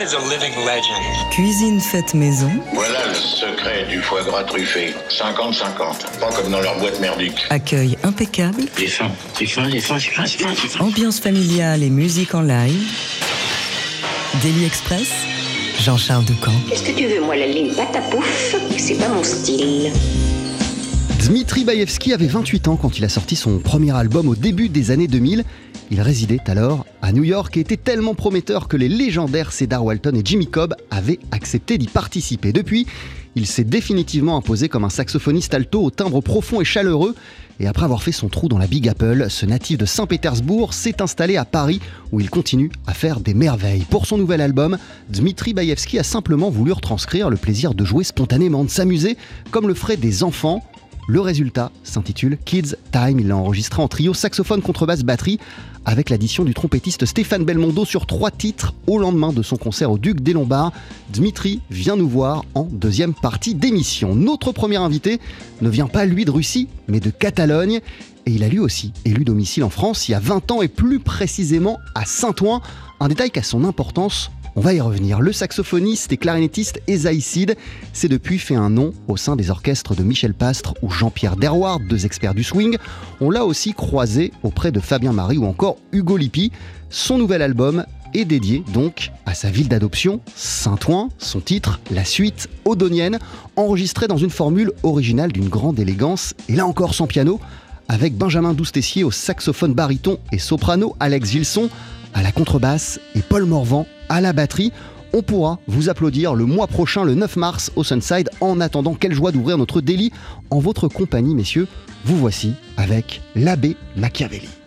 is a living legend. Cuisine faite maison. Voilà le secret du foie gras truffé. 50-50. Pas comme dans leur boîte merdique. Accueil impeccable. Les fins, les fins, les fins, les fins, les fins. Ambiance familiale et musique en live. Daily Express. Jean-Charles Ducamp. Qu'est-ce que tu veux, moi, la ligne patapouf? C'est pas mon style. Dmitri Baevski avait 28 ans quand il a sorti son premier album au début des années 2000. Il résidait alors à New York et était tellement prometteur que les légendaires Cedar Walton et Jimmy Cobb avaient accepté d'y participer. Depuis, il s'est définitivement imposé comme un saxophoniste alto au timbre profond et chaleureux. Et après avoir fait son trou dans la Big Apple, ce natif de Saint-Pétersbourg s'est installé à Paris où il continue à faire des merveilles. Pour son nouvel album, Dmitri Baevski a simplement voulu retranscrire le plaisir de jouer spontanément, de s'amuser comme le feraient des enfants. Le résultat s'intitule Kids Time. Il l'a enregistré en trio saxophone, contrebasse, batterie avec l'addition du trompettiste Stéphane Belmondo sur trois titres au lendemain de son concert au Duc des Lombards. Dmitri vient nous voir en deuxième partie d'émission. Notre premier invité ne vient pas lui de Russie, mais de Catalogne. Et il a lui aussi élu domicile en France il y a 20 ans et plus précisément à Saint-Ouen. Un détail qui a son importance on va y revenir. Le saxophoniste et clarinettiste Esaï Sid s'est depuis fait un nom au sein des orchestres de Michel Pastre ou Jean-Pierre Derward, deux experts du swing. On l'a aussi croisé auprès de Fabien Marie ou encore Hugo Lippi. Son nouvel album est dédié donc à sa ville d'adoption, Saint-Ouen, son titre, la suite odonienne, enregistré dans une formule originale d'une grande élégance, et là encore sans piano, avec Benjamin Doustessier au saxophone baryton et soprano, Alex Gilson à la contrebasse et Paul Morvan à la batterie. On pourra vous applaudir le mois prochain, le 9 mars, au Sunside. En attendant, quelle joie d'ouvrir notre délit en votre compagnie, messieurs. Vous voici avec l'abbé Machiavelli.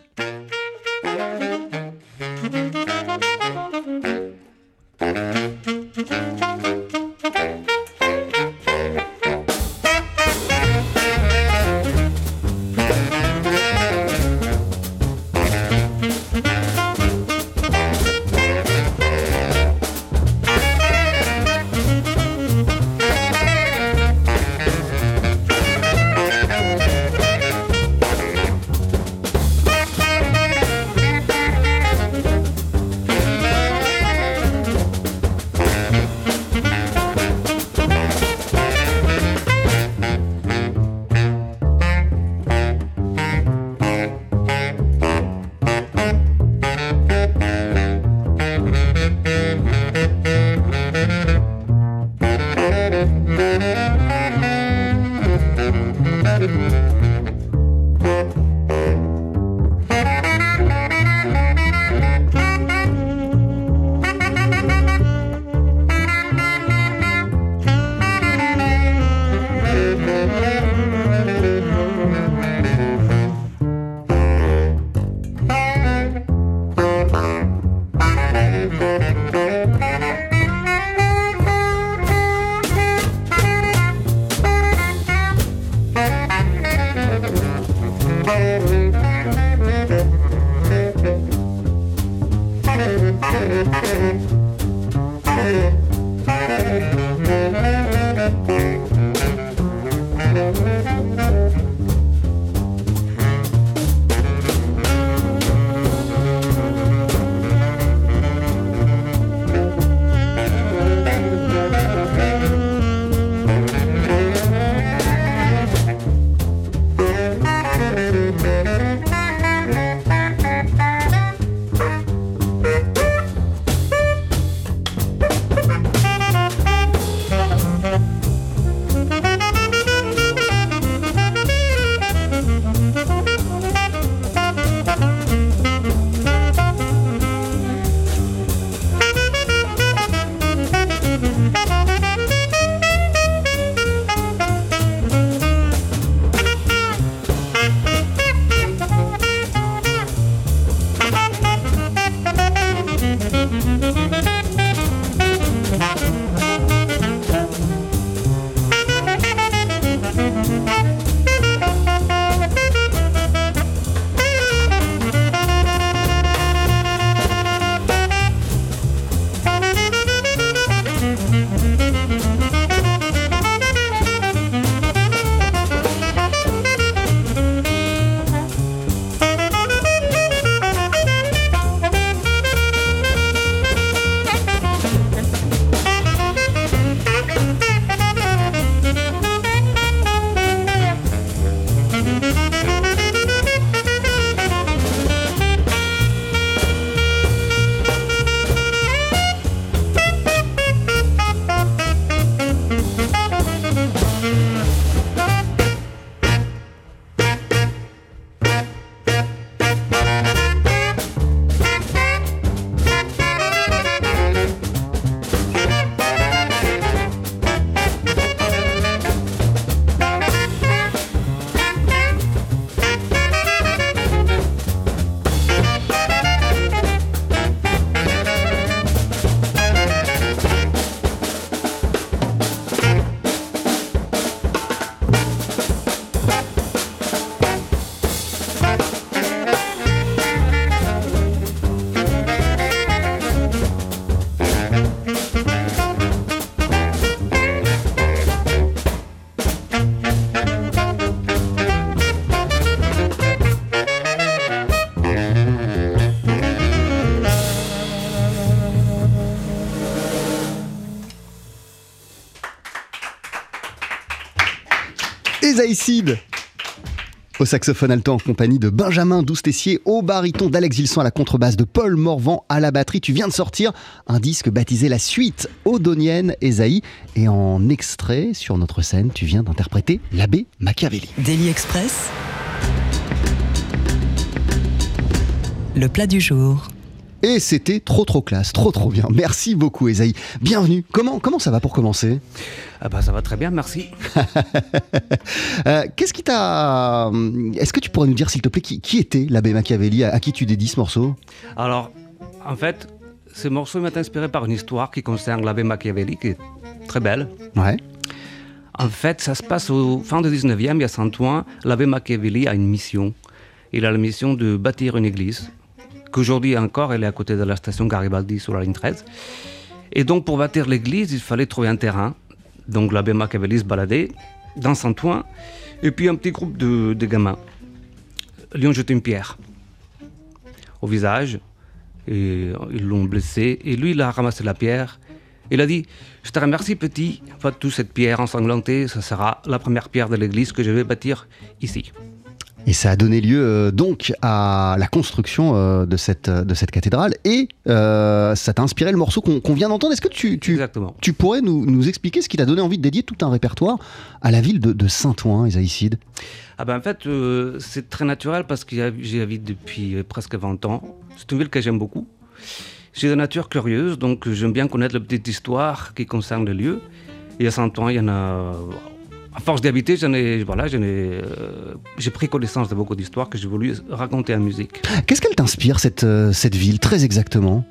Au saxophone alto en compagnie de Benjamin Doustessier, au baryton d'Alex Vilson à la contrebasse de Paul Morvan à la batterie. Tu viens de sortir un disque baptisé La Suite Odonienne Esaïe et en extrait sur notre scène, tu viens d'interpréter l'abbé Machiavelli. Daily Express. Le plat du jour. Et c'était trop trop classe, trop trop bien. Merci beaucoup Esaïe. Bienvenue. Comment, comment ça va pour commencer? Ah bah, Ça va très bien, merci. euh, Qu'est-ce qui t'a... Est-ce que tu pourrais nous dire s'il te plaît qui, qui était l'abbé Machiavelli à, qui tu dédies ce morceau? Alors, en fait, ce morceau m'a inspiré par une histoire qui concerne l'abbé Machiavelli, qui est très belle. Ouais. En fait, ça se passe au fin du 19e, il y a 100 ans, l'abbé Machiavelli a une mission. Il a la mission de bâtir une église qu'aujourd'hui encore, elle est à côté de la station Garibaldi sur la ligne 13. Et donc, pour bâtir l'église, il fallait trouver un terrain. Donc, l'abbé Machiavelli se baladait dans toit, et puis un petit groupe de, gamins lui ont jeté une pierre au visage, et ils l'ont blessé, et lui, il a ramassé la pierre. Il a dit Je te remercie, petit. Pas toute cette pierre ensanglantée, ça sera la première pierre de l'église que je vais bâtir ici. Et ça a donné lieu euh, donc à la construction euh, de, cette, de cette cathédrale et euh, ça t'a inspiré le morceau qu'on vient d'entendre. Est-ce que tu, tu, tu, pourrais nous, nous expliquer ce qui t'a donné envie de dédier tout un répertoire à la ville de, de Saint-Ouen, Isaïcide? Ah ben En fait, c'est très naturel parce que j'y habite depuis presque 20 ans. C'est une ville que j'aime beaucoup. J'ai de nature curieuse, donc j'aime bien connaître la petite histoire qui concerne le lieu. Et à Saint-Ouen, il y en a à force d'habiter, j'en ai, voilà, euh, j'ai pris connaissance de beaucoup d'histoires que j'ai voulu raconter en musique. Qu'est-ce qu'elle t'inspire, cette, euh, cette ville, très exactement?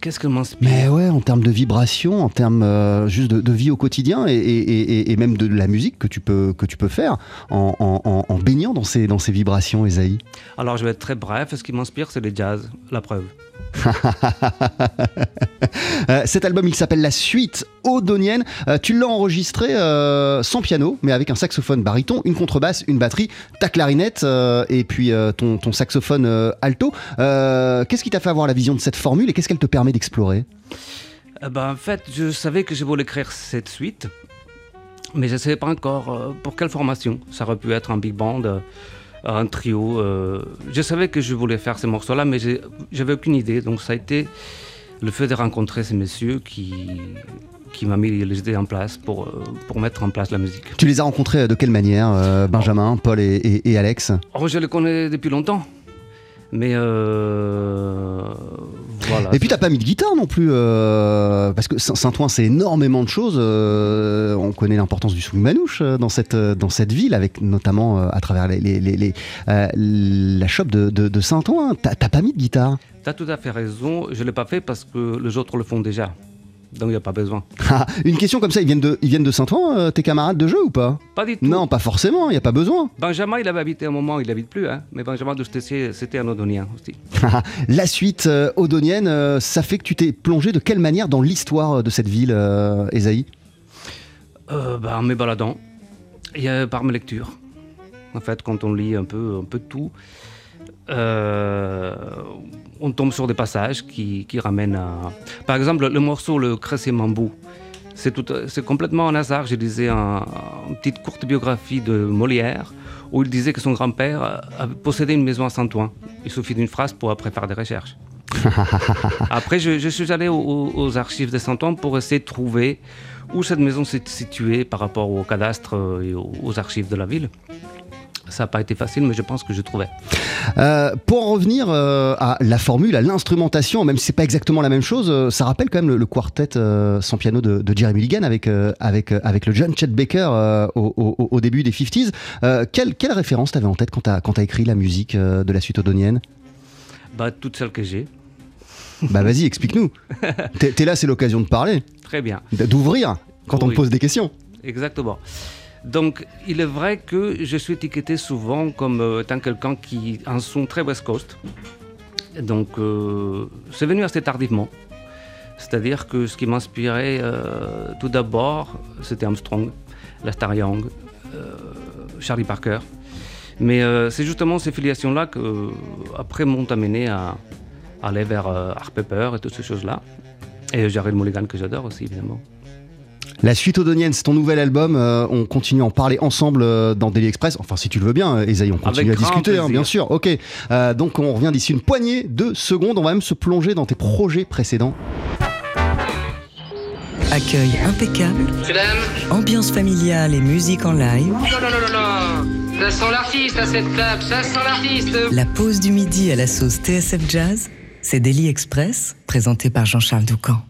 Qu'est-ce qu'elle m'inspire? Mais ouais, en termes de vibration, en termes euh, juste de, vie au quotidien et, et, même de la musique que tu peux, que tu peux faire en, en, en baignant dans ces, dans ces vibrations, Esaïe? Alors je vais être très bref, ce qui m'inspire, c'est le jazz, la preuve. Euh, cet album, il s'appelle La Suite Odonienne. Euh, tu l'as enregistré euh, sans piano, mais avec un saxophone baryton, une contrebasse, une batterie, ta clarinette et puis ton, saxophone alto. qu'est-ce qui t'a fait avoir la vision de cette formule et qu'est-ce qu'elle te permet d'explorer? Ben, En fait, je savais que je voulais écrire cette suite, mais je ne savais pas encore pour quelle formation. Ça aurait pu être un big band un trio. Euh, je savais que je voulais faire ces morceaux-là, mais j'avais aucune idée. Donc ça a été le fait de rencontrer ces messieurs qui, qui m'a mis les idées en place pour, euh, pour mettre en place la musique. Tu les as rencontrés de quelle manière, euh, Benjamin, Paul et, et, Alex? Oh, Je les connais depuis longtemps. Mais euh, voilà. Et puis t'as pas mis de guitare non plus, euh, parce que Saint-Ouen c'est énormément de choses. Euh, on connaît l'importance du swing manouche dans cette dans cette ville, avec notamment à travers les, les, les, la shop de, de, de Saint-Ouen. T'as pas mis de guitare? T'as tout à fait raison. Je l'ai pas fait parce que les autres le font déjà. Donc il n'y a pas besoin. Ah, une question comme ça, ils viennent de, ils viennent de Saint-Ouen, euh, tes camarades de jeu ou pas? Pas du tout. Non, pas forcément, il n'y a pas besoin. Benjamin, il avait habité un moment, il n'habite plus, hein, mais Benjamin de c'était un Odonien aussi. La suite euh, Odonienne, euh, ça fait que tu t'es plongé de quelle manière dans l'histoire de cette ville, Esaïe? Bah, En me baladant, et, par mes lectures. En fait, quand on lit un peu, un peu de tout, on tombe sur des passages qui, ramènent à... Par exemple, le morceau Le Cressé Mambou, c'est complètement un hasard. Je lisais une petite courte biographie de Molière où il disait que son grand-père possédait une maison à Saint-Ouen. Il suffit d'une phrase pour après faire des recherches. après, je, suis allé aux, archives de Saint-Ouen pour essayer de trouver où cette maison s'est située par rapport au cadastre et aux archives de la ville. Ça n'a pas été facile, mais je pense que je trouvais. Euh, pour en revenir euh, à la formule, à l'instrumentation, même si c'est pas exactement la même chose, euh, ça rappelle quand même le, quartet sans piano de, Jeremy Mulligan avec, avec, avec le John Chet Baker au, début des 50s. quelle, quelle référence t'avais en tête quand t'as as écrit la musique de la suite odonienne? Bah, Toutes celles que j'ai. Bah vas-y, explique-nous. T'es là, c'est l'occasion de parler. Très bien. D'ouvrir quand on te pose des questions. Exactement. Donc, il est vrai que je suis étiqueté souvent comme euh, étant quelqu'un qui un son très West Coast. Donc, euh, c'est venu assez tardivement. C'est-à-dire que ce qui m'inspirait euh, tout d'abord, c'était Armstrong, Lester Young, Charlie Parker. Mais c'est justement ces filiations-là que, après, m'ont amené à, aller vers Art Pepper et toutes ces choses-là. Et Jared Mulligan, que j'adore aussi, évidemment. La suite Odonienne, c'est ton nouvel album. Euh, on continue à en parler ensemble euh, dans Daily Express. Enfin, si tu le veux bien, Esaïe, on continue Avec à discuter, hein, bien sûr. Ok. Euh, donc, on revient d'ici une poignée de secondes. On va même se plonger dans tes projets précédents. Accueil impeccable, ambiance familiale et musique en live. non, non, non, non, non, ça sent l'artiste à cette table, ça sent l'artiste. La pause du midi à la sauce TSF Jazz, c'est Daily Express, présenté par Jean-Charles Doucan.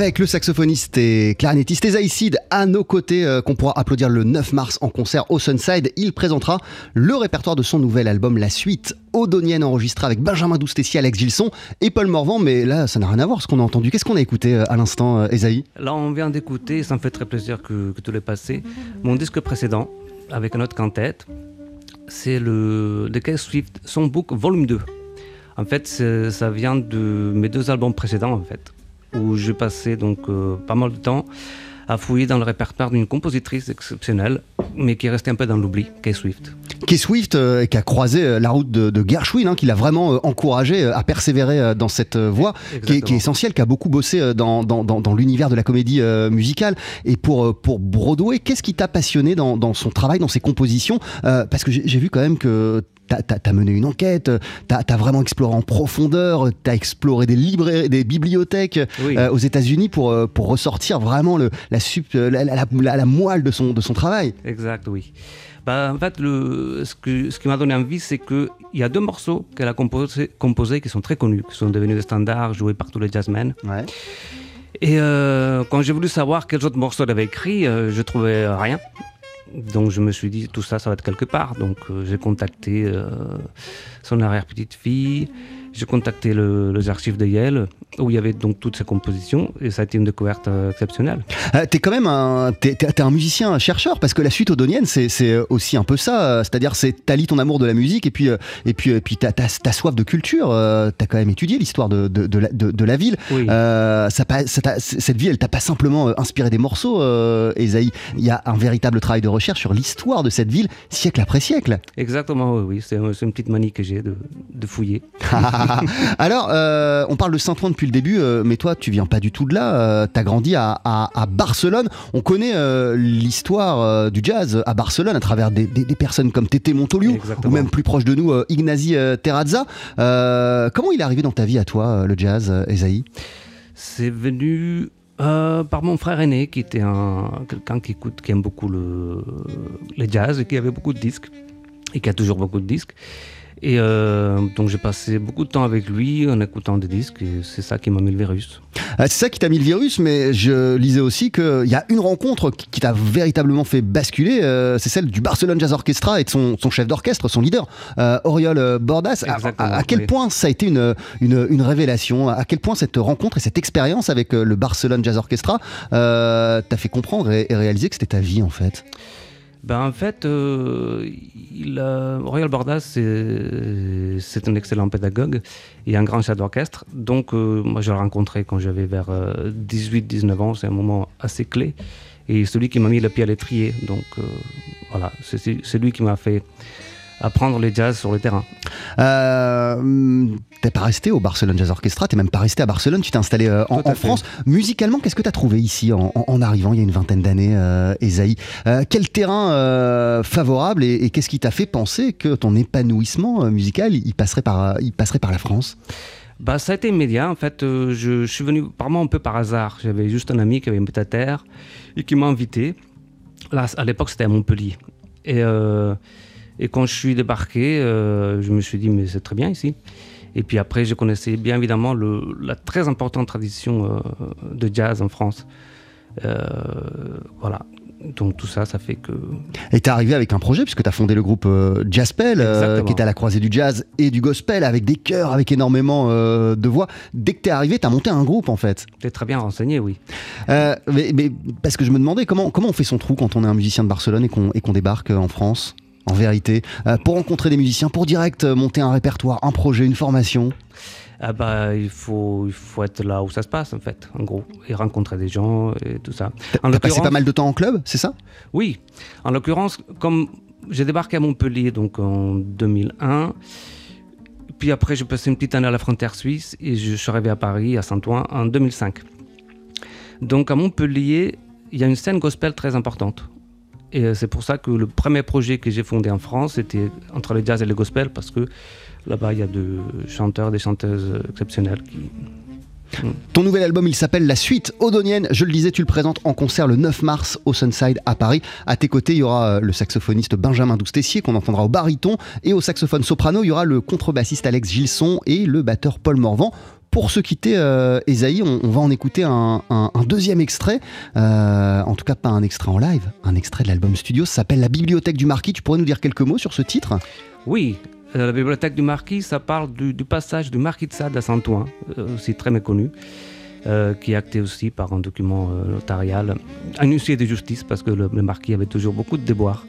Avec le saxophoniste et clarinettiste Esaïe Sid à nos côtés, euh, qu'on pourra applaudir le 9 mars en concert au Sunside, il présentera le répertoire de son nouvel album La Suite, Odonienne, enregistré avec Benjamin Doustessi, Alex Gilson et Paul Morvan. Mais là, ça n'a rien à voir ce qu'on a entendu. Qu'est-ce qu'on a écouté euh, à l'instant, euh, Esaïe? Là, on vient d'écouter, ça me fait très plaisir que, que tu l'aies passé, mon disque précédent, avec un autre quintette. C'est le The Case Swift Songbook Volume 2. En fait, ça vient de mes deux albums précédents, en fait, où j'ai passé donc euh, pas mal de temps à fouiller dans le répertoire d'une compositrice exceptionnelle mais qui est resté un peu dans l'oubli, Kay Swift. Kay Swift, euh, qui a croisé euh, la route de, de Gershwin, hein, qui l'a vraiment euh, encouragé à persévérer dans cette voie, qui est, qui est Exactement. essentielle, qui a beaucoup bossé dans, dans, dans, dans l'univers de la comédie musicale. Et pour, pour Broadway, qu'est-ce qui t'a passionné dans, son travail, dans ses compositions? Parce que j'ai vu quand même que t'as as, mené une enquête, t'as as vraiment exploré en profondeur, t'as exploré des librairies, des bibliothèques Oui. euh, aux États-Unis pour, euh, pour ressortir vraiment le, la, sup- euh, la, la, la- la moelle de son, de son travail. Exact, oui. Bah, en fait, le, ce, que, ce qui m'a donné envie, c'est qu'il y a deux morceaux qu'elle a composés qui sont très connus, qui sont devenus des standards, joués par tous les jazzmen. Ouais. Et euh, quand j'ai voulu savoir quels autres morceaux elle avait écrit, euh, je trouvais rien. Donc je me suis dit, tout ça, ça va être quelque part. Donc euh, j'ai contacté euh, son arrière-petite-fille, j'ai contacté le- les archives de Yale, où il y avait donc toutes ces compositions, et ça a été une découverte euh, exceptionnelle. Euh, t'es quand même un, t'es un musicien chercheur parce que la suite odonienne c'est, c'est aussi un peu ça, euh, c'est-à-dire c'est t'allies ton amour de la musique et puis euh, et puis et puis t'as, t'as, t'as soif de culture. euh, t'as quand même étudié l'histoire de, de, de, la, de- de la ville. Oui. Euh, ça, pas- ça t'a- cette ville, elle t'a pas simplement euh, inspiré des morceaux, euh, Esaïe. Il y a un véritable travail de recherche sur l'histoire de cette ville, siècle après siècle. Exactement, oui, oui. C'est, une petite manie que j'ai de fouiller. Alors, euh, on parle de Saint-Ouen depuis le début, euh, mais toi, tu viens pas du tout de là. Euh, T'as grandi à, à- à Barcelone. On connaît euh, l'histoire du jazz à Barcelone à travers des, des- des personnes comme Tété Montoliu, ou même plus proche de nous, Ignasi euh, Terrazza. Comment il est arrivé dans ta vie à toi, le jazz, Esaïe? C'est venu euh, par mon frère aîné, qui était un, quelqu'un qui écoute, qui aime beaucoup le, le jazz et qui avait beaucoup de disques, et qui a toujours beaucoup de disques. Et euh, donc j'ai passé beaucoup de temps avec lui en écoutant des disques, et c'est ça qui m'a mis le virus. Euh, C'est ça qui t'a mis le virus, mais je lisais aussi qu'il y a une rencontre qui, t'a véritablement fait basculer, euh, c'est celle du Barcelone Jazz Orchestra et de son, son chef d'orchestre, son leader, euh, Oriol euh, Bordas. À- À, Exactement, à quel oui. point ça a été une, une, une révélation? À quel point cette rencontre et cette expérience avec euh, le Barcelone Jazz Orchestra euh, t'a fait comprendre et, et réaliser que c'était ta vie en fait? Ben, en fait, euh, il, euh, Royal Bordas, c'est un excellent pédagogue et un grand chef d'orchestre. Donc, euh, moi, je l'ai rencontré quand j'avais vers 18-19 ans. C'est un moment assez clé. Et celui qui m'a mis le pied à l'étrier. Donc, euh, voilà, c'est lui qui m'a fait apprendre les jazz sur le terrain. Euh, t'es pas resté au Barcelone Jazz Orchestra, t'es même pas resté à Barcelone, tu t'es installé euh, en. France. Musicalement, qu'est-ce que t'as trouvé ici en, arrivant il y a une vingtaine d'années, euh, Esaïe Euh, Quel terrain euh, favorable et, et qu'est-ce qui t'a fait penser que ton épanouissement musical, il passerait par, il passerait par la France? Bah, ça a été immédiat. En fait, je, je suis venu vraiment un peu par hasard. J'avais juste un ami qui avait une à terre et qui m'a invité. Là, à l'époque, c'était à Montpellier. Et, et quand je suis débarqué, euh, je me suis dit, mais c'est très bien ici. Et puis après, je connaissais bien évidemment le- la très importante tradition euh, de jazz en France. Euh, voilà. Donc tout ça, ça fait que... Et t'es arrivé avec un projet, puisque t'as fondé le groupe Jazzpel, qui est à la croisée du jazz et du gospel, avec des chœurs, avec énormément de voix. Dès que t'es arrivé, t'as monté un groupe en fait. T'es très bien renseigné, oui. Mais, mais parce que je me demandais comment, comment on fait son trou quand on est un musicien de Barcelone et qu'on débarque en France? En vérité, Euh, pour rencontrer des musiciens, pour direct euh, monter un répertoire, un projet, une formation. Ah bah, il faut, il faut être là où ça se passe, en fait, en gros, et rencontrer des gens et tout ça. En T'as passé pas mal de temps en club, c'est ça? Oui, en l'occurrence, comme j'ai débarqué à Montpellier donc en 2001, puis après j'ai passé une petite année à la frontière suisse et je suis arrivé à Paris, à Saint-Ouen, en 2005. Donc à Montpellier, il y a une scène gospel très importante. Et euh, c'est pour ça que le premier projet que j'ai fondé en France, c'était entre le jazz et le gospel, parce que là-bas, il y a des chanteurs, des chanteuses exceptionnelles qui, Ton nouvel album, il s'appelle La Suite Odonienne. Je le disais, tu le présentes en concert le 9 mars au Sunside à Paris. À tes côtés, il y aura euh, le saxophoniste Benjamin Doustessier qu'on entendra au baryton et au saxophone soprano, il y aura le contrebassiste Alex Gilson et le batteur Paul Morvan. Pour se quitter, euh, Esaïe, on, va en écouter un, deuxième extrait. Euh, en tout cas, pas un extrait en live, un extrait de l'album studio. Ça s'appelle La Bibliothèque du Marquis. Tu pourrais nous dire quelques mots sur ce titre? Oui, euh, la bibliothèque du Marquis, ça parle du, passage du Marquis de Sade à Saint-Ouen, euh, aussi très méconnu, qui est acté aussi par un document notarial, un huissier de justice, parce que le Marquis avait toujours beaucoup de déboires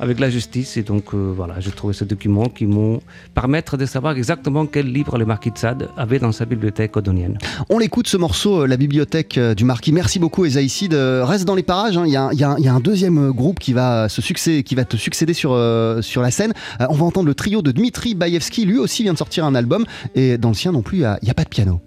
avec la justice. Et donc euh, voilà, j'ai trouvé ce document qui m'ont permettre de savoir exactement quel livre le marquis de Sade avait dans sa bibliothèque odonienne. On l'écoute ce morceau, euh, la bibliothèque euh, du marquis. Merci beaucoup Esaïcide. Reste dans les parages, hein. il y, a un deuxième groupe qui va, se succéder, qui va te succéder sur, sur la scène. on va entendre le trio de Dmitri Baïevski, lui aussi vient de sortir un album, et dans le sien non plus, il n'y a pas de piano.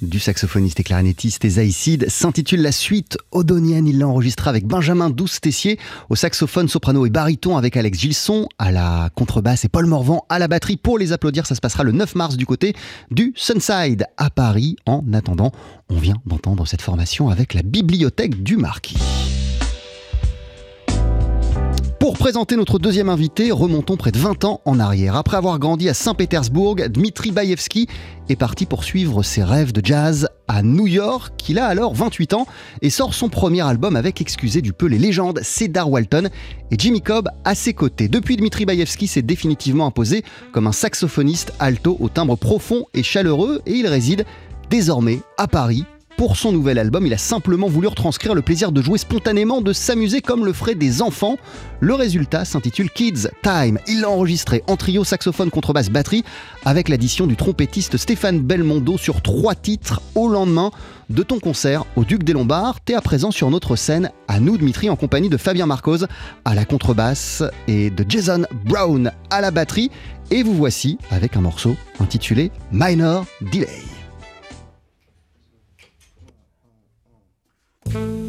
Du saxophoniste et clarinettiste Esaïcide s'intitule La Suite Odonienne. Il l'a enregistré avec Benjamin Douce-Tessier au saxophone, soprano et baryton avec Alex Gilson à la contrebasse et Paul Morvan à la batterie. Pour les applaudir, ça se passera le 9 mars du côté du Sunside à Paris. En attendant, on vient d'entendre cette formation avec la bibliothèque du Marquis. Pour présenter notre deuxième invité, remontons près de 20 ans en arrière. Après avoir grandi à Saint-Pétersbourg, Dmitri Baïevski est parti poursuivre ses rêves de jazz à New York. Il a alors 28 ans et sort son premier album avec, excusez du peu, les légendes Cedar Walton et Jimmy Cobb à ses côtés. Depuis, Dmitri Baïevski s'est définitivement imposé comme un saxophoniste alto au timbre profond et chaleureux et il réside désormais à Paris pour son nouvel album, il a simplement voulu retranscrire le plaisir de jouer spontanément, de s'amuser comme le feraient des enfants. Le résultat s'intitule Kids Time. Il l'a enregistré en trio saxophone, contrebasse, batterie, avec l'addition du trompettiste Stéphane Belmondo sur trois titres au lendemain de ton concert au Duc des Lombards. T'es à présent sur notre scène à nous, Dimitri, en compagnie de Fabien Marcos à la contrebasse et de Jason Brown à la batterie. Et vous voici avec un morceau intitulé Minor Delay. Le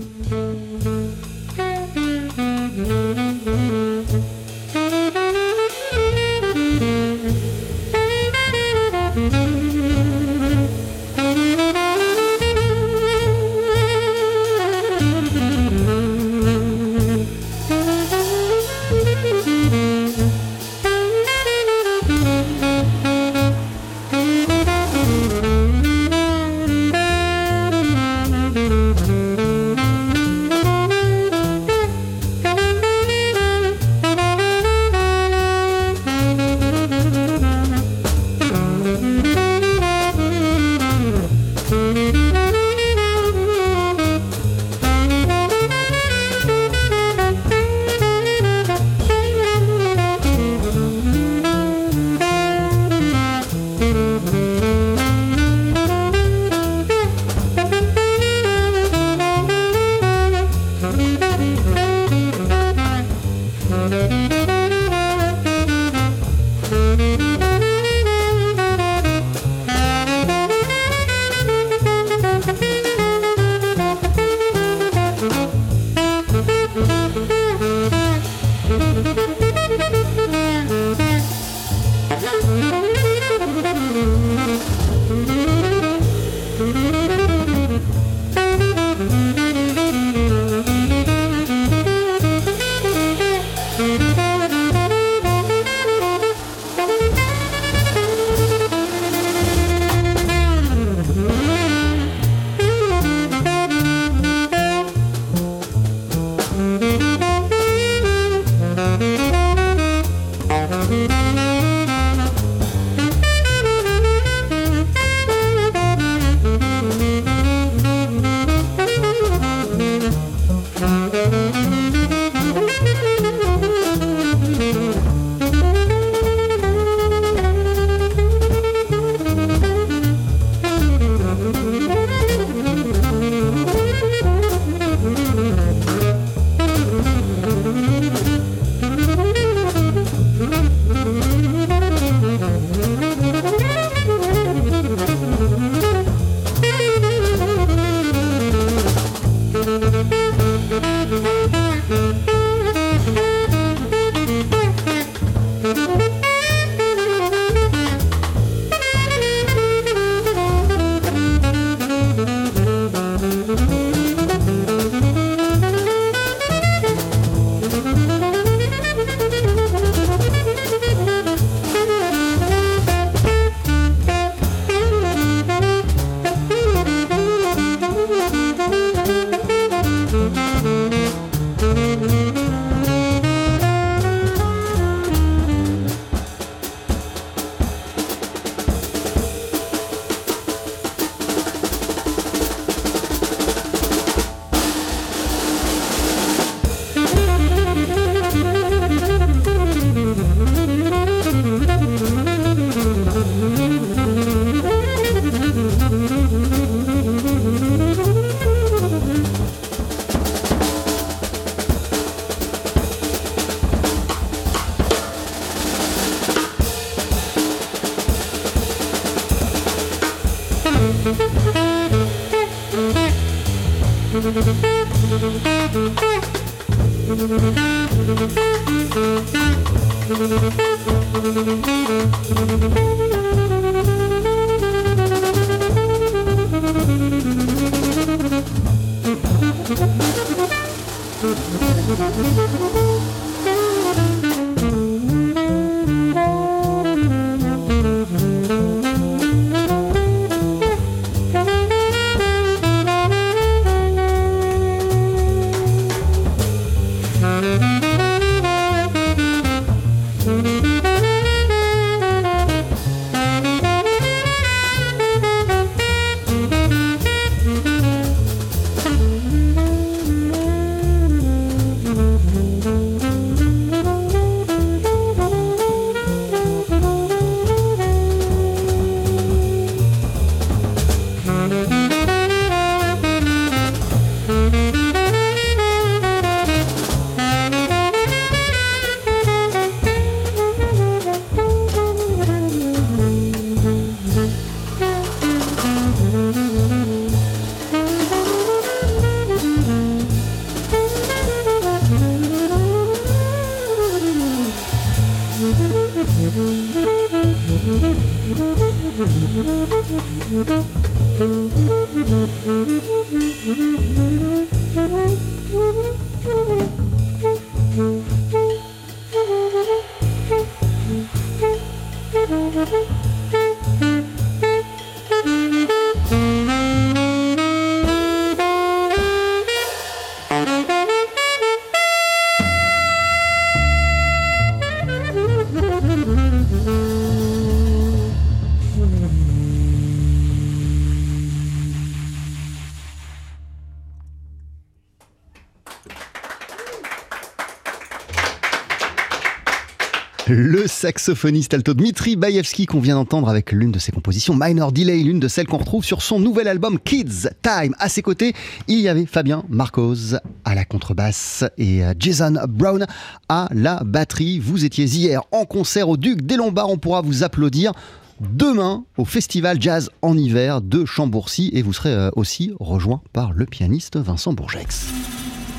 saxophoniste alto Dmitri Baevski qu'on vient d'entendre avec l'une de ses compositions Minor Delay, l'une de celles qu'on retrouve sur son nouvel album Kids Time. À ses côtés, il y avait Fabien Marcos à la contrebasse et euh, Jason Brown à la batterie. Vous étiez hier en concert au Duc des Lombards, on pourra vous applaudir demain au Festival Jazz en hiver de Chambourcy et vous serez euh, aussi rejoint par le pianiste Vincent Bourgex.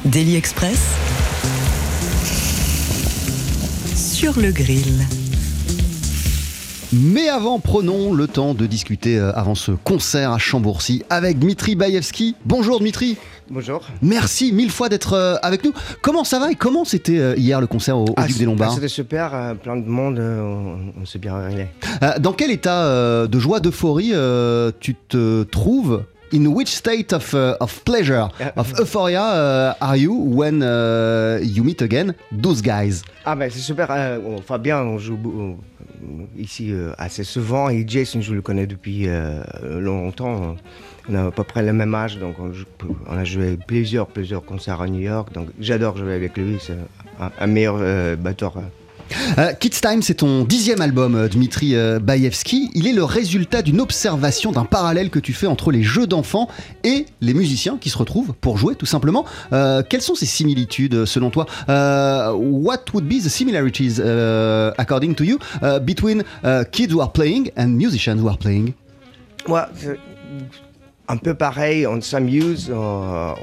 Daily Express sur le grill. Mais avant, prenons le temps de discuter euh, avant ce concert à Chambourcy avec Dmitri Baevski. Bonjour Dmitri. Bonjour. Merci mille fois d'être euh, avec nous. Comment ça va et comment c'était euh, hier le concert au, au Ah, Duc des Lombards ah, C'était super, plein de monde, on, on s'est bien régalé. Euh, Dans quel état de joie, d'euphorie tu te trouves In which state of, uh, of pleasure, of euphoria uh, are you when uh, you meet again those guys? Ah ben c'est super, euh, Fabien on joue euh, ici euh, assez souvent et Jason je le connais depuis euh, longtemps. On a à peu près le même âge donc on, a joué plusieurs plusieurs concerts à New York donc j'adore jouer avec lui, c'est un, un meilleur euh, batteur. Euh, Kids Time, c'est ton dixième album, euh, Dmitri euh, Baevski. Il est le résultat d'une observation, d'un parallèle que tu fais entre les jeux d'enfants et les musiciens qui se retrouvent pour jouer, tout simplement. Quelles sont ces similitudes, selon toi? Euh, What would be the similarities, uh, according to you, uh, between uh, kids who are playing and musicians who are playing? C'est un peu pareil, on s'amuse, on-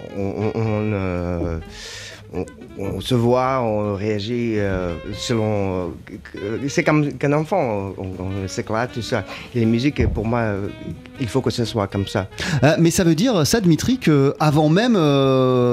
on se voit, on réagit euh, selon. euh, c'est comme qu'un enfant, on, on s'éclate, tout ça. Et les musiques, pour moi, euh, il faut que ce soit comme ça. Mais ça veut dire, ça, Dmitri, que avant même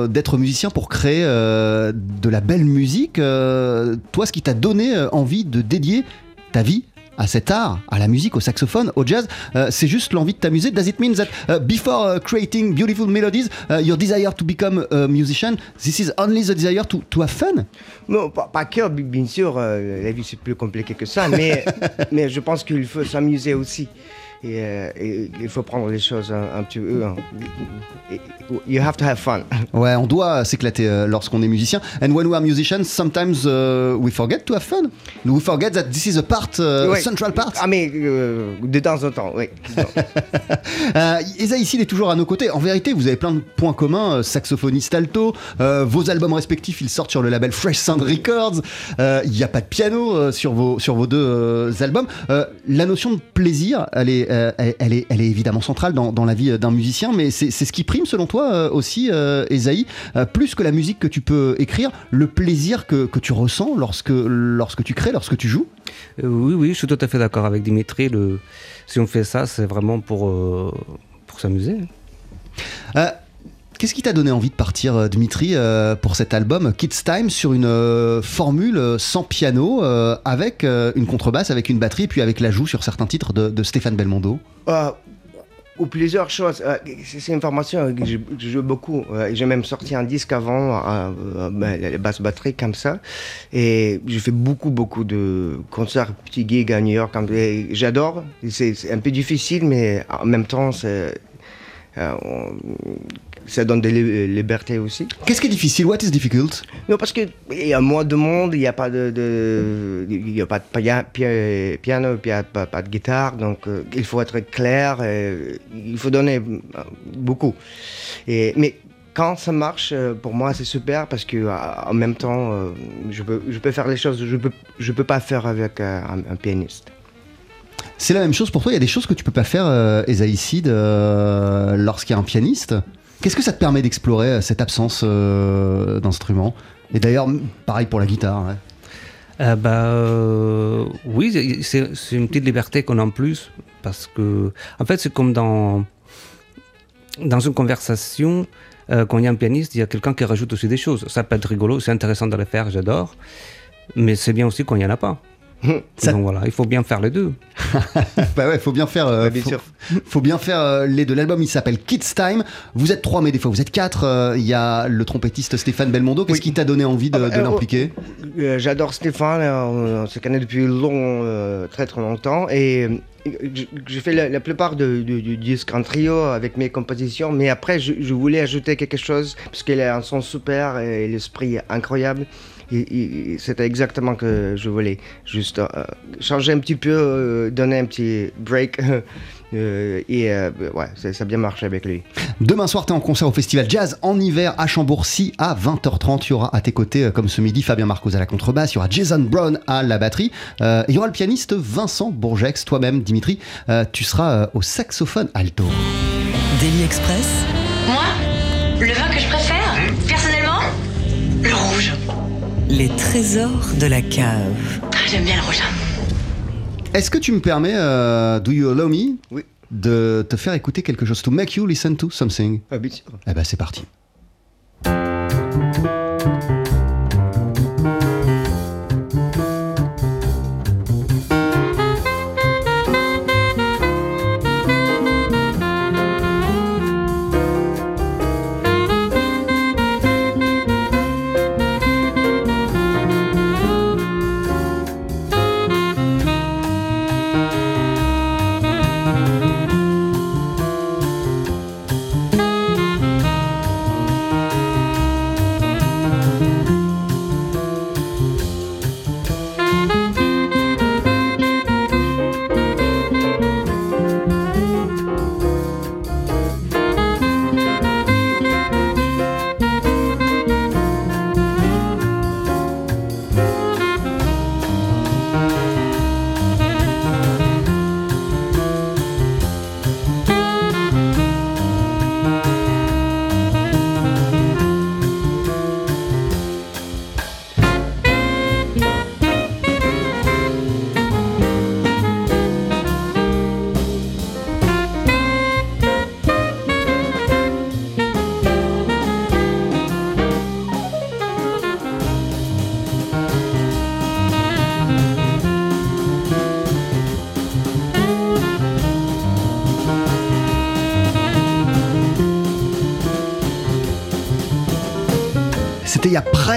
d'être musicien pour créer de la belle musique, toi, ce qui t'a donné envie de dédier ta vie à cet art, à la musique, au saxophone, au jazz, euh, c'est juste l'envie de t'amuser. Does it mean that uh, before uh, creating beautiful melodies, uh, your desire to become a musician, this is only the desire to, to have fun? Non, pas, pas que, bi- bien sûr, euh, la vie c'est plus compliqué que ça, mais, mais je pense qu'il faut s'amuser aussi. Et, euh, et il faut prendre les choses un, un petit peu. et- You have to have fun. Ouais, on doit s'éclater euh, lorsqu'on est musicien. And when we are musicians, sometimes uh, we forget to have fun. We forget that this is a part, uh, central part. Ah, mais euh, de temps en temps, oui. Euh, ici, il est toujours à nos côtés. En vérité, vous avez plein de points communs. saxophoniste alto, euh, vos albums respectifs, ils sortent sur le label Fresh Sound Records. Il n'y a pas de piano sur vos sur vos deux albums. La notion de plaisir, elle est euh, elle, est, elle est évidemment centrale dans, dans la vie d'un musicien, mais c'est ce qui prime selon toi euh, aussi, euh, Esaïe, plus que la musique que tu peux écrire, le plaisir que, que tu ressens lorsque, lorsque tu crées, lorsque tu joues? Oui, oui, je suis tout à fait d'accord avec Dimitri. Le... Si on fait ça, c'est vraiment pour, pour s'amuser. Euh, Qu'est-ce qui t'a donné envie de partir, euh, Dimitri, euh, pour cet album Kids Time sur une euh, formule sans piano, avec une contrebasse, avec une batterie, puis avec l'ajout sur certains titres de, Stéphane Belmondo? Euh, ou plusieurs choses. C'est une formation que je, je joue beaucoup. J'ai même sorti un disque avant, ben, les basses batteries comme ça. Et j'ai fait beaucoup, beaucoup de concerts, petits gigs à New York. J'adore. C'est un peu difficile, mais en même temps, c'est, ça donne des li- libertés aussi. Qu'est-ce qui est difficile? What is difficult? Non, parce qu'il y a moins de monde, il n'y a pas de, de- y a pas de pia- pia- piano, il n'y a pas, pas de guitare, donc euh, il faut être clair, euh, il faut donner euh, beaucoup. Et, mais quand ça marche, euh, pour moi, c'est super parce que euh, en même temps, euh, je, peux, je peux faire les choses que je peux, je peux pas faire avec euh, un, un pianiste. C'est la même chose pour toi? Il y a des choses que tu peux pas faire, euh, Esaïe Sid, euh, lorsqu'il y a un pianiste? Qu'est-ce que ça te permet d'explorer euh, cette absence euh, d'instrument? Et d'ailleurs, pareil pour la guitare. Euh, bah, oui, c'est une petite liberté qu'on a en plus. Parce que, en fait, c'est comme dans, dans une conversation, quand il y a un pianiste, il y a quelqu'un qui rajoute aussi des choses. Ça peut être rigolo, c'est intéressant de le faire, j'adore. Mais c'est bien aussi quand il n'y en a pas. Ça- Donc voilà, il faut bien faire les deux. bah ouais, faut bien faire. euh, Ouais, bien faut, sûr. faut bien faire euh, les deux. L'album, il s'appelle Kids Time. Vous êtes trois, mais des fois vous êtes quatre. Euh, Il y a le trompettiste Stéphane Belmondo. Qu'est-ce Oui. qui t'a donné envie de, Ah bah, de l'impliquer Euh, J'adore Stéphane, euh, on se connaît depuis long, euh, très très longtemps et euh, j'ai fait la, plupart du disque en trio avec mes compositions, mais après je, voulais ajouter quelque chose parce qu'il a un son super et l'esprit incroyable. C'était exactement que je voulais, juste euh, changer un petit peu, euh, donner un petit break. euh, et euh, ouais, ça, ça a bien marché avec lui. Demain soir, t'es en concert au Festival Jazz en hiver à Chambourcy à 20h30. Il y aura à tes côtés, euh, comme ce midi, Fabien Marcos à la contrebasse. Il y aura Jason Brown à la batterie. Euh, et il y aura le pianiste Vincent Bourgex. Toi-même, Dimitri, euh, tu seras euh, au saxophone alto. Daily Express, Moi, le vin que je préfère, personnellement, le rouge. les trésors de la cave. Ah, J'aime bien le rouge. Est-ce que tu me permets, euh, Do You Allow Me, Oui. de te faire écouter quelque chose To make you listen to something? Ah, bien sûr. Eh ben, c'est parti.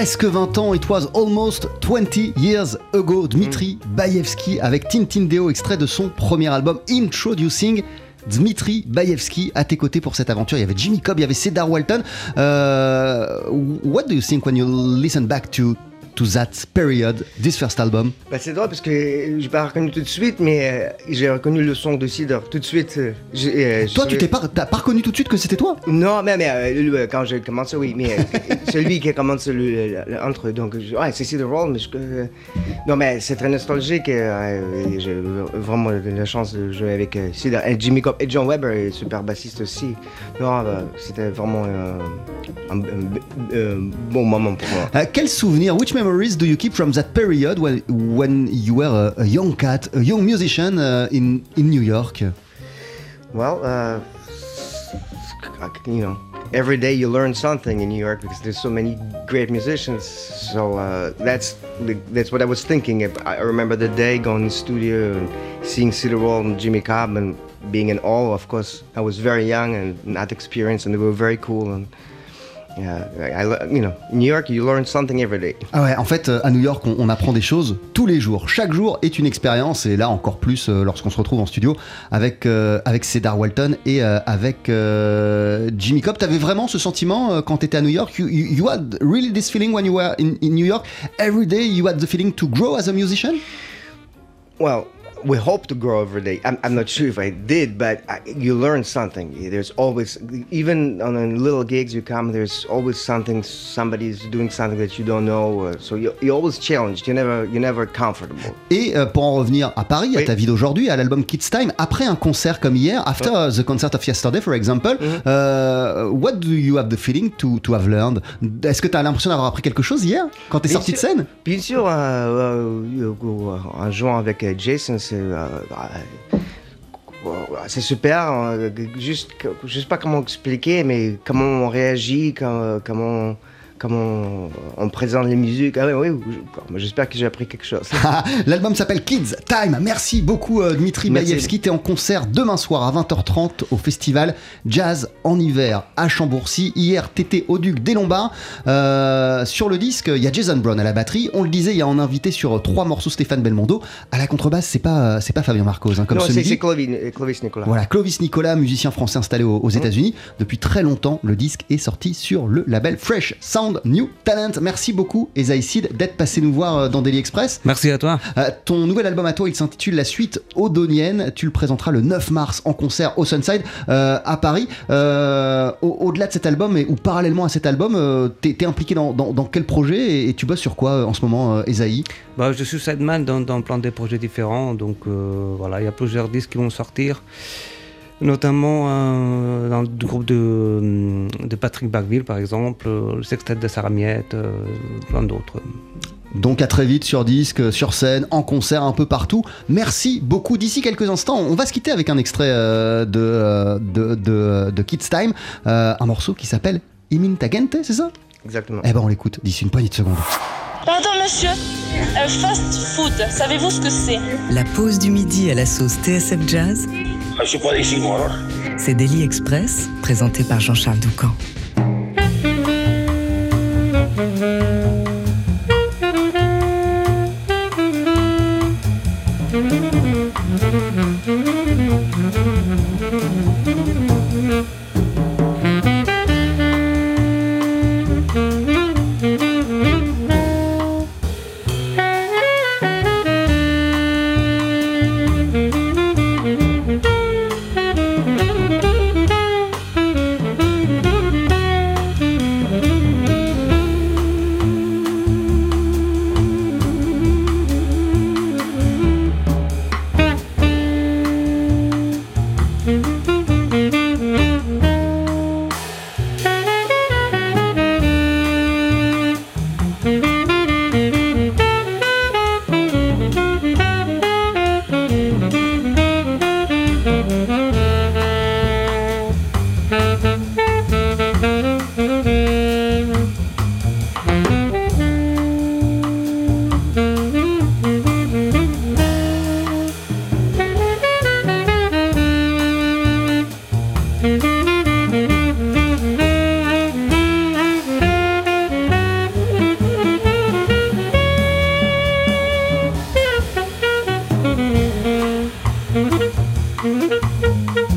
Presque 20 ans, it was almost 20 years ago. Dmitri Bayevski avec Tintin Deo, extrait de son premier album Introducing. Dmitri Bayevski à tes côtés pour cette aventure. Il y avait Jimmy Cobb, il y avait Cedar Walton. Euh, what do you think when you listen back to to That Period, this first album? Bah, c'est drôle parce que j'ai pas reconnu tout de suite, mais euh, j'ai reconnu le son de Cedar tout de suite. euh, euh, Toi, je- tu t'es pas, t'as pas reconnu tout de suite que c'était toi? Non, mais, mais quand j'ai commencé, oui, mais euh, c'est lui qui a commencé le, le- le- entre. Donc, je- ouais, c'est Cedar Roll, mais je, non, mais c'est très nostalgique. j'ai vraiment eu la chance de jouer avec Cedar et Jimmy Cobb et John Weber, est super bassiste aussi. Non, euh, c'était vraiment un, un- un bon moment pour moi. Quel souvenir, which memories do you keep from that period when, when you were a, a young cat, a young musician uh, in, in New York? Well, uh, you know, every day you learn something in New York because there's so many great musicians. So uh, that's that's what I was thinking. I remember the day going in the studio and seeing Cedar Wall and Jimmy Cobb and being in awe. Of course, I was very young and not experienced, and they were very cool. And you know, in New York, you learn something every day. Ah ouais, en fait, euh, à New York, on, on apprend des choses tous les jours. Chaque jour est une expérience, et là encore plus euh, lorsqu'on se retrouve en studio avec, euh, avec Cedar Walton et euh, avec euh, Jimmy Cobb. T'avais vraiment ce sentiment quand t'étais à New York? You, you, you had really this feeling when you were in, in New York? Every day you had the feeling to grow as a musician? Well, we hope to grow every day. I'm, I'm not sure if I did, but I, you learn something. There's always, even on little gigs you come, there's always something. Somebody's doing something that you don't know. Uh, so you, you're always challenged. You're never, you're never comfortable. Et euh, pour en revenir à Paris, à Oui. ta vie d'aujourd'hui, à l'album Kids Time, après un concert comme hier, after the concert of yesterday, for example, euh, what do you have the feeling to, to have learned? Est-ce que tu as l'impression d'avoir appris quelque chose hier quand tu es Bien sorti de sûr. scène? Bien sûr, euh, euh, euh, en jouant avec Jason, c'est euh, euh, c'est super. euh, juste, je sais pas comment expliquer, mais comment on réagit, quand- comment, comment on présente les musiques. Ah oui, oui, je- j'espère que j'ai appris quelque chose. L'album s'appelle Kids Time. Merci beaucoup euh, Dmitri Merci. Baïevski. T'es en concert demain soir à 20h30 au festival Jazz en hiver à Chambourcy. Hier, t'étais au Duc des Lombards. Euh, sur le disque, il y a Jason Brown à la batterie. On le disait, il y a en invité sur trois morceaux Stéphane Belmondo. À la contrebasse, c'est pas, c'est pas Fabien Marcos, hein, comme non, ce c'est Clovis, euh, Clovis Nicolas. Voilà, Clovis Nicolas, musicien français installé aux, aux États-Unis. Depuis très longtemps, le disque est sorti sur le label Fresh Sound New Talent. Merci beaucoup, Ezaïcid, d'être passé nous voir euh, dans Daily Express. Merci à toi. Euh, ton nouvel album à toi, il s'intitule La Suite Odonienne. Tu le présenteras le 9 mars en concert au Sunside euh, à Paris. Euh, au- Au-delà de cet album et, ou parallèlement à cet album, euh, t'es impliqué dans, dans- dans quel projet et, et tu bosses sur quoi en ce moment, euh, Esaï Bah, je suis sideman dans, dans plein de projets différents, donc voilà, il y a plusieurs disques qui vont sortir, notamment euh, dans le groupe de, de Patrick Bacville par exemple, euh, le sextet de Sarah Miette, euh, plein d'autres. Donc à très vite sur disque, sur scène, en concert, un peu partout. Merci beaucoup. D'ici quelques instants, on va se quitter avec un extrait euh, de, euh, de, de, de Kids Time, euh, un morceau qui s'appelle Imin Tagente, c'est ça? Exactement. Eh ben on l'écoute d'ici une poignée de secondes. Pardon monsieur, un fast food, savez-vous ce que c'est? La pause du midi à la sauce TSF Jazz, Moi. c'est Daily Express, présenté par Jean-Charles Doucan. Mm-hmm.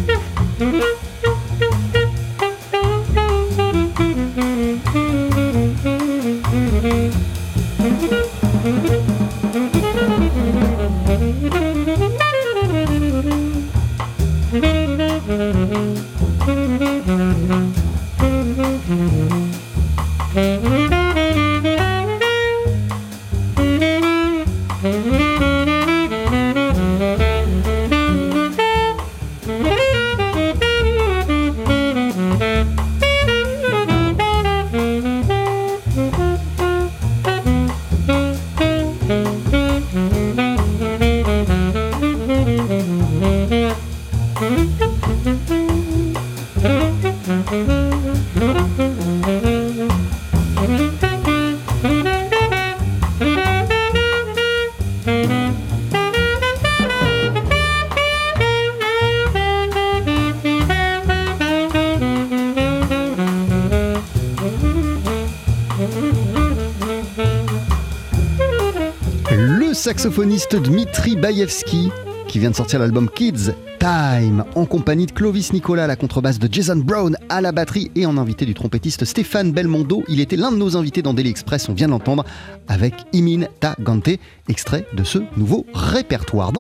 Saxophoniste Dmitri Baïevski, qui vient de sortir l'album Kids Time, en compagnie de Clovis Nicolas la contrebasse, de Jason Brown à la batterie et en invité du trompettiste Stéphane Belmondo. Il était l'un de nos invités dans Daily Express, on vient de l'entendre, avec Imin Ta Gante, extrait de ce nouveau répertoire.